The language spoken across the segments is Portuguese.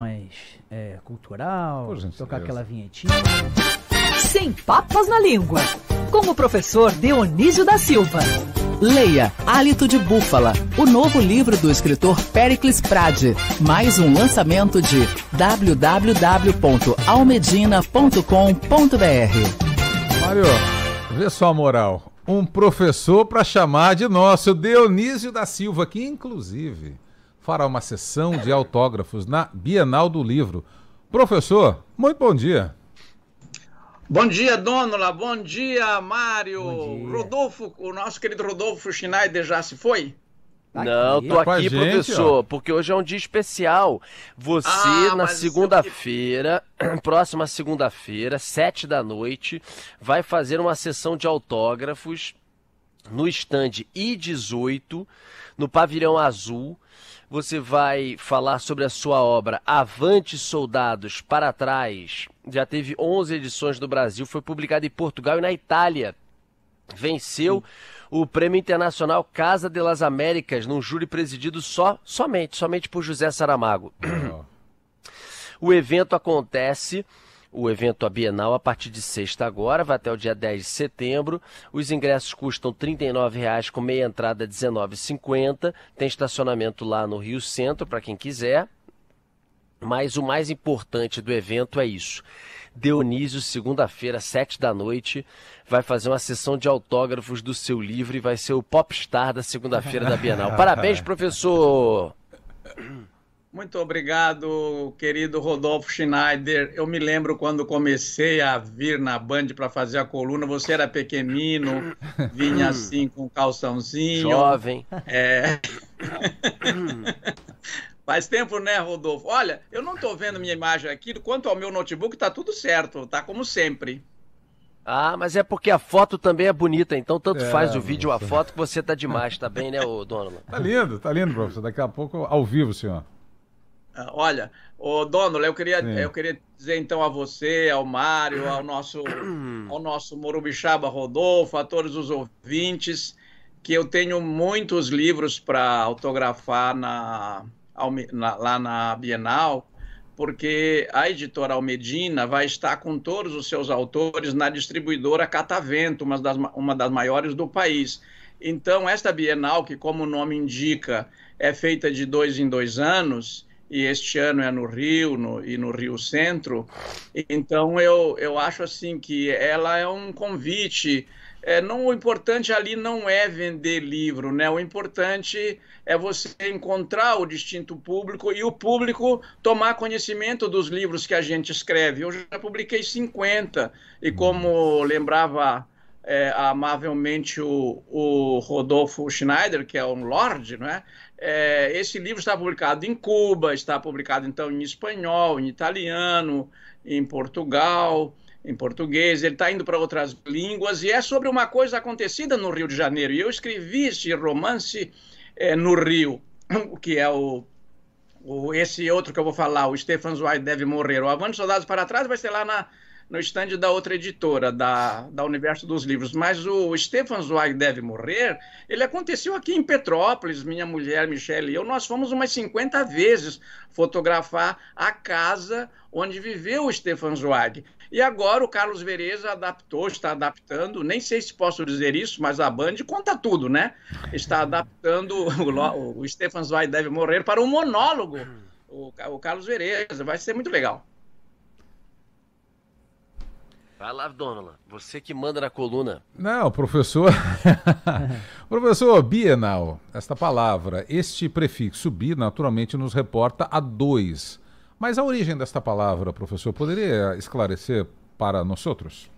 mais é, cultural, tocar aquela vinhetinha. Sem papas na língua, com o professor Dionísio da Silva. Leia Hálito de Búfala, o novo livro do escritor Pericles Prade. Mais um lançamento de www.almedina.com.br. Mário, vê só a moral. Um professor para chamar de nosso Dionísio da Silva, que inclusive fará uma sessão de autógrafos na Bienal do Livro. Professor, muito bom dia. Bom dia, Dônula. Bom dia, Mário. Bom dia. Rodolfo, o nosso querido Rodolfo Schneider já se foi? Tá Não, tô aqui, gente, professor, ó. porque hoje é um dia especial. Você, ah, na segunda-feira, eu... próxima segunda-feira, sete da noite, vai fazer uma sessão de autógrafos no stand I-18, no Pavilhão Azul você vai falar sobre a sua obra Avante Soldados para Trás. Já teve 11 edições no Brasil, foi publicado em Portugal e na Itália. Venceu o Prêmio Internacional Casa de las Américas num júri presidido só, somente, somente por José Saramago. o evento acontece o evento a Bienal a partir de sexta agora, vai até o dia 10 de setembro. Os ingressos custam R$ 39,00 com meia entrada R$ 19,50. Tem estacionamento lá no Rio Centro para quem quiser. Mas o mais importante do evento é isso. Dionísio, segunda-feira, sete da noite, vai fazer uma sessão de autógrafos do seu livro e vai ser o popstar da segunda-feira da Bienal. Parabéns, professor! Muito obrigado, querido Rodolfo Schneider. Eu me lembro quando comecei a vir na Band para fazer a coluna, você era pequenino, vinha assim com calçãozinho. Jovem. É... Faz tempo, né, Rodolfo? Olha, eu não estou vendo minha imagem aqui. Quanto ao meu notebook, está tudo certo, tá como sempre. Ah, mas é porque a foto também é bonita, então tanto é, faz o vídeo ou a foto que você tá demais, tá bem, né, Donovan? Tá lindo, tá lindo, professor. Daqui a pouco, ao vivo, senhor. Olha, o dono, eu queria, eu queria dizer então a você, ao Mário, ao nosso, ao nosso Morubixaba Rodolfo, a todos os ouvintes, que eu tenho muitos livros para autografar na, na, lá na Bienal, porque a editora Almedina vai estar com todos os seus autores na distribuidora Catavento, uma das, uma das maiores do país. Então, esta Bienal, que como o nome indica, é feita de dois em dois anos, e este ano é no Rio no, e no Rio Centro. Então eu, eu acho assim que ela é um convite. É, não, o importante ali não é vender livro, né? O importante é você encontrar o distinto público e o público tomar conhecimento dos livros que a gente escreve. Eu já publiquei 50 e como lembrava é, amavelmente o, o Rodolfo Schneider, que é um lord, não é? Esse livro está publicado em Cuba, está publicado então em espanhol, em italiano, em Portugal, em português. Ele está indo para outras línguas e é sobre uma coisa acontecida no Rio de Janeiro. E eu escrevi este romance é, no Rio, que é o, o, esse outro que eu vou falar, o Stefan Zweig deve morrer. O Avante Soldados para Trás vai ser lá na no estande da outra editora, da, da Universo dos Livros. Mas o Stefan Zweig Deve Morrer, ele aconteceu aqui em Petrópolis, minha mulher, Michelle e eu, nós fomos umas 50 vezes fotografar a casa onde viveu o Stefan Zweig. E agora o Carlos Vereza adaptou, está adaptando, nem sei se posso dizer isso, mas a Band conta tudo, né? Está adaptando o, o Stefan Zweig Deve Morrer para um monólogo, o, o Carlos Vereza. Vai ser muito legal. Vai lá, Donola. Você que manda na coluna. Não, professor. professor, bienal, esta palavra, este prefixo bi, naturalmente nos reporta a dois. Mas a origem desta palavra, professor, poderia esclarecer para nós outros?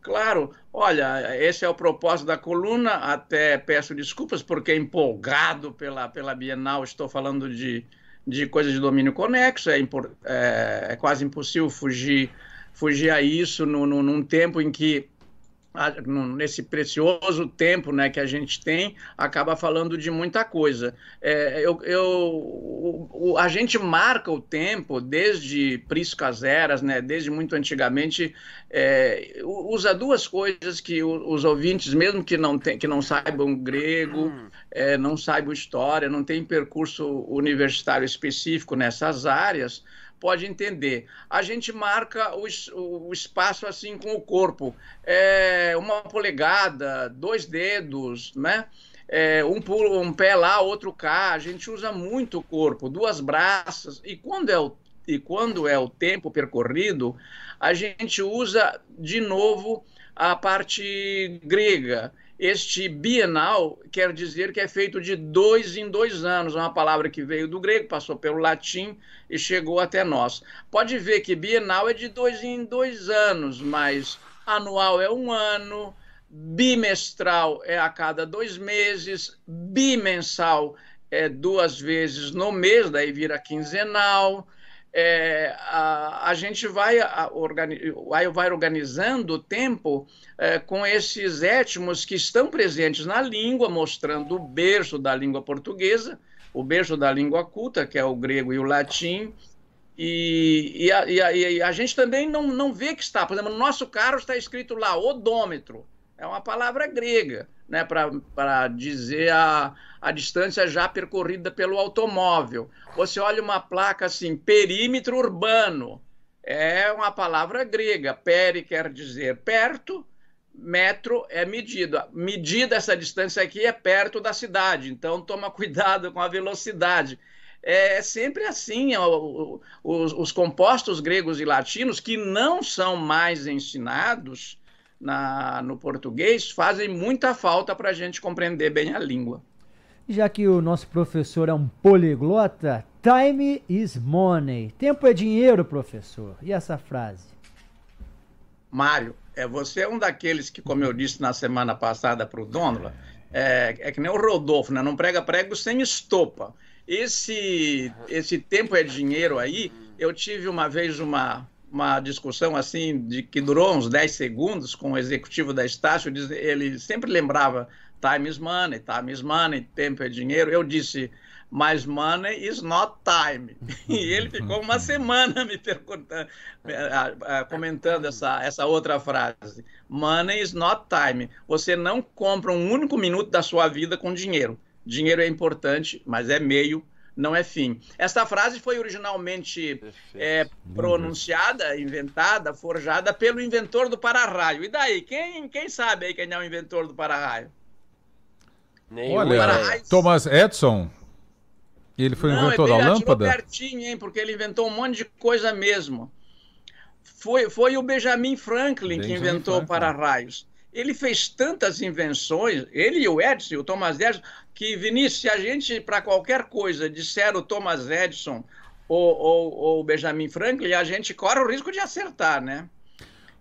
Claro, olha, esse é o propósito da coluna. Até peço desculpas porque empolgado pela, pela Bienal estou falando de, de coisas de domínio conexo. É, é, é quase impossível fugir fugir a isso no, no, num tempo em que nesse precioso tempo né, que a gente tem, acaba falando de muita coisa. É, eu, eu, o, a gente marca o tempo desde priscas eras, né, desde muito antigamente, é, usa duas coisas que os ouvintes, mesmo que não, tem, que não saibam grego, é, não saibam história, não tem percurso universitário específico nessas áreas, pode entender. A gente marca o, o espaço assim com o corpo, é, uma polegada, dois dedos, né? É, um, pulo, um pé lá, outro cá. A gente usa muito o corpo, duas braças. E quando é o e quando é o tempo percorrido, a gente usa de novo a parte grega. Este bienal quer dizer que é feito de dois em dois anos, uma palavra que veio do grego, passou pelo latim e chegou até nós. Pode ver que bienal é de dois em dois anos, mas anual é um ano, bimestral é a cada dois meses, bimensal é duas vezes no mês, daí vira quinzenal é, a, a, gente vai, a, vai organizando o tempo é, com esses étimos que estão presentes na língua, mostrando o berço da língua portuguesa, o berço da língua culta, que é o grego e o latim. E, e, a, e a, gente também não, não vê que está, por exemplo, no nosso carro está escrito lá odômetro, é uma palavra grega né, para dizer a, a distância já percorrida pelo automóvel. Você olha uma placa assim, perímetro urbano, é uma palavra grega. Peri quer dizer perto, metro é medida. Medida essa distância aqui é perto da cidade, então toma cuidado com a velocidade. É sempre assim, os, os compostos gregos e latinos que não são mais ensinados na, no português fazem muita falta para a gente compreender bem a língua. Já que o nosso professor é um poliglota, time is money. Tempo é dinheiro, professor. E essa frase? Mário, é, você é um daqueles que, como eu disse na semana passada para o Dônula, é, é, que nem o Rodolfo, né? não prega prego sem estopa. Esse, esse tempo é dinheiro aí, eu tive uma vez uma, uma discussão assim de que durou uns 10 segundos com o executivo da Estácio, ele sempre lembrava time is money, time is money, tempo é dinheiro. Eu disse, mas money is not time. E ele ficou uma semana me perguntando, comentando essa, essa outra frase. Money is not time. Você não compra um único minuto da sua vida com dinheiro. Dinheiro é importante, mas é meio não é fim. Esta frase foi originalmente é, pronunciada, inventada, forjada pelo inventor do para-raio. E daí? Quem, quem sabe aí quem é o inventor do para-raio? Olha, para Thomas Edison, ele foi não, inventor ele da lâmpada? pertinho, hein, porque ele inventou um monte de coisa mesmo. Foi, foi o Benjamin Franklin Benjamin que inventou para-raios ele fez tantas invenções, ele e o Edison, o Thomas Edison, que, Vinícius, se a gente, para qualquer coisa, disser o Thomas Edison ou, ou, ou, o Benjamin Franklin, a gente corre o risco de acertar, né?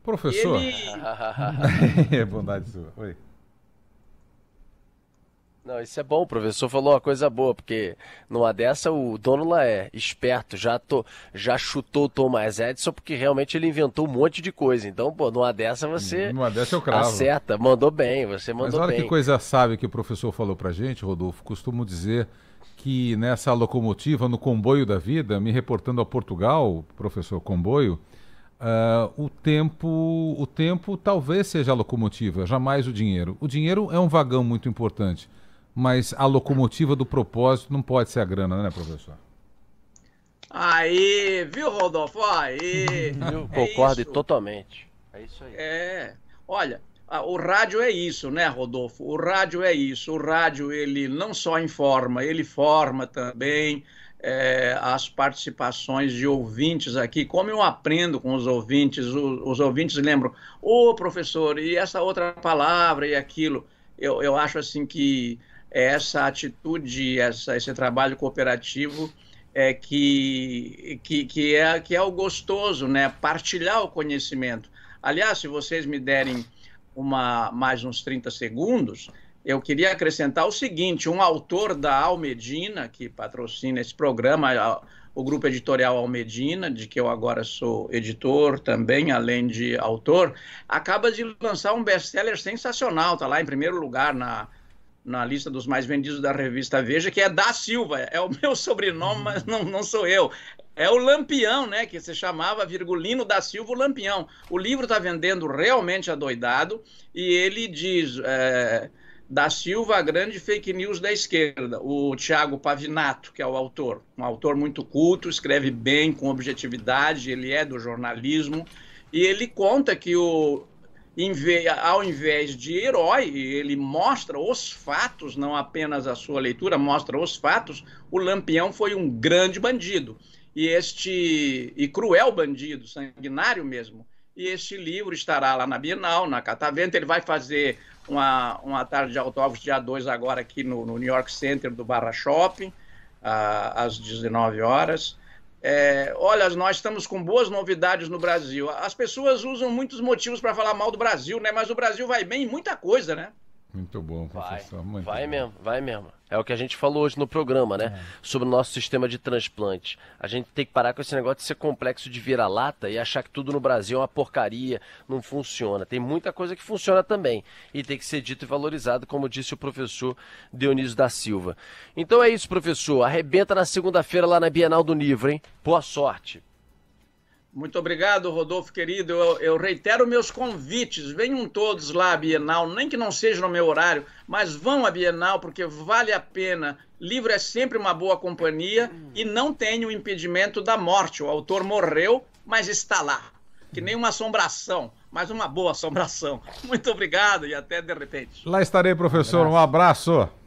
Professor. Ele... é bondade sua. Oi. Não, isso é bom, o professor falou uma coisa boa, porque numa dessa o dono lá é esperto, já, tô, já chutou o Thomas Edison, porque realmente ele inventou um monte de coisa. Então, pô, numa dessa você numa dessa eu cravo. acerta, mandou bem, você mandou Mas olha bem. que coisa sábia que o professor falou pra gente, Rodolfo, costumo dizer que nessa locomotiva, no comboio da vida, me reportando a Portugal, professor comboio, Uh, o tempo o tempo talvez seja a locomotiva, jamais o dinheiro. O dinheiro é um vagão muito importante mas a locomotiva do propósito não pode ser a grana, né, professor? Aí, viu, Rodolfo? Aí. Eu é concordo isso. totalmente. É isso aí. É. Olha, o rádio é isso, né, Rodolfo? O rádio é isso. O rádio, ele não só informa, ele forma também é, as participações de ouvintes aqui. Como eu aprendo com os ouvintes, os, os ouvintes lembram, ô, oh, professor, e essa outra palavra e aquilo. Eu, eu acho assim que essa atitude, essa, esse trabalho cooperativo é que, que, que, é, que é o gostoso, né? Partilhar o conhecimento. Aliás, se vocês me derem uma, mais uns 30 segundos, eu queria acrescentar o seguinte: um autor da Almedina, que patrocina esse programa, o grupo editorial Almedina, de que eu agora sou editor também, além de autor, acaba de lançar um best-seller sensacional, está lá em primeiro lugar na, na lista dos mais vendidos da revista Veja, que é da Silva, é o meu sobrenome, mas não, não sou eu. É o Lampião, né, que se chamava Virgulino da Silva o Lampião. O livro está vendendo realmente adoidado e ele diz... É, da Silva, a grande fake news da esquerda. O Tiago Pavinato, que é o autor, um autor muito culto, escreve bem, com objetividade, ele é do jornalismo, e ele conta que o, ao invés de herói, ele mostra os fatos, não apenas a sua leitura, mostra os fatos, o Lampião foi um grande bandido. E este e cruel bandido, sanguinário mesmo. E este livro estará lá na Bienal, na Catavento. Ele vai fazer uma, uma tarde de autógrafos dia 2 agora aqui no, no, New York Center do Barra Shopping, às 19 horas. É, olha, nós estamos com boas novidades no Brasil. As pessoas usam muitos motivos para falar mal do Brasil, né? Mas o Brasil vai bem em muita coisa, né? Muito bom, professor. Vai, muito vai bom. mesmo, vai mesmo. É o que a gente falou hoje no programa, né? É. Sobre o nosso sistema de transplante. A gente tem que parar com esse negócio de ser complexo de vira-lata e achar que tudo no Brasil é uma porcaria, não funciona. Tem muita coisa que funciona também. E tem que ser dito e valorizado, como disse o professor Dionísio da Silva. Então é isso, professor. Arrebenta na segunda-feira lá na Bienal do Livro, hein? Boa sorte. Muito obrigado, Rodolfo querido. Eu, eu, reitero meus convites. Venham todos lá à Bienal, nem que não seja no meu horário, mas vão à Bienal porque vale a pena. Livro é sempre uma boa companhia e não tem o impedimento da morte. O autor morreu, mas está lá. Que nem uma assombração, mas uma boa assombração. Muito obrigado e até de repente. Lá estarei, professor. Um abraço. Um abraço.